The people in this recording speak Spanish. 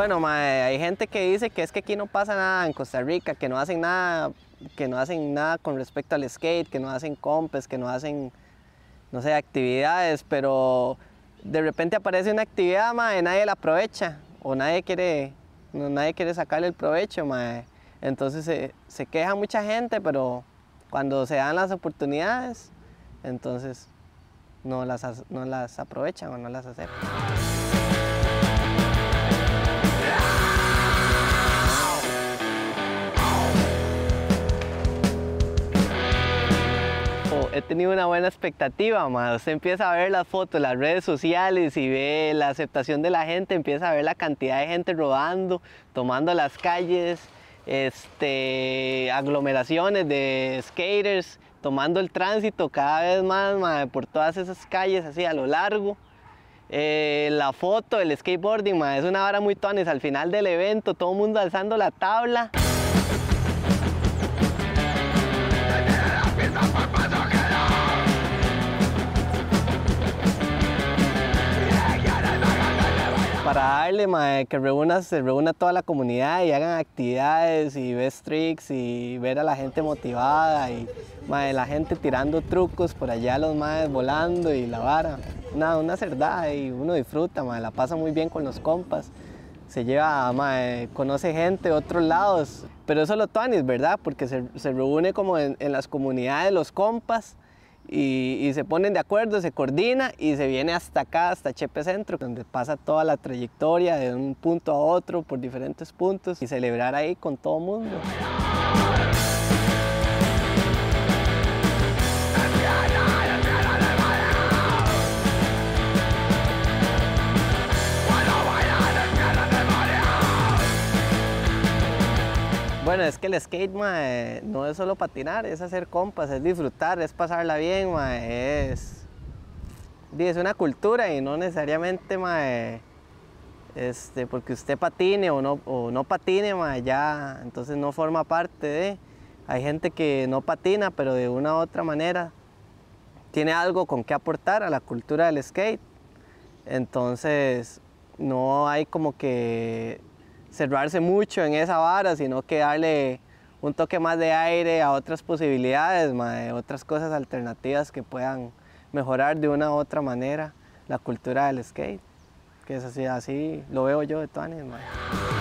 Bueno, mae, hay gente que dice que es que aquí no pasa nada en Costa Rica, que no hacen nada, que no hacen nada con respecto al skate, que no hacen compes, que no hacen, no sé, actividades, pero de repente aparece una actividad, mae, nadie la aprovecha o nadie quiere, no, nadie quiere sacarle el provecho, mae. Entonces se, se queja mucha gente, pero cuando se dan las oportunidades, entonces no las, as- no las aprovechan o no las aceptan. He tenido una buena expectativa, ma. Usted empieza a ver las fotos, las redes sociales y ve la aceptación de la gente, empieza a ver la cantidad de gente rodando, tomando las calles, este, aglomeraciones de skaters, tomando el tránsito cada vez más ma, por todas esas calles así a lo largo. Eh, la foto, el skateboarding, ma, es una vara muy tonis. Al final del evento, todo el mundo alzando la tabla. Darle, mae, que reúna, se reúna toda la comunidad y hagan actividades y ves tricks y ver a la gente motivada y mae, la gente tirando trucos por allá, los maes volando y la vara. Una, una cerdada y uno disfruta, mae, la pasa muy bien con los compas. Se lleva, mae, conoce gente de otros lados, pero eso lo tuanis, ¿verdad? Porque se, se reúne como en, en las comunidades los compas y, se ponen de acuerdo, se coordina y se viene hasta acá, hasta Chepe Centro, donde pasa toda la trayectoria de un punto a otro por diferentes puntos y celebrar ahí con todo mundo. Es que el skate, mae, no es solo patinar, es hacer compas, es disfrutar, es pasarla bien, mae, es, es una cultura y no necesariamente, mae, este, porque usted patine o no, o no patine, mae, ya, entonces no forma parte de. Hay gente que no patina, pero de una u otra manera tiene algo con qué aportar a la cultura del skate. Entonces, no hay como que cerrarse mucho en esa vara, sino que darle un toque más de aire a otras posibilidades, mae, otras cosas alternativas que puedan mejorar de una u otra manera la cultura del skate. Que es así, así lo veo yo de Tuanis, mae.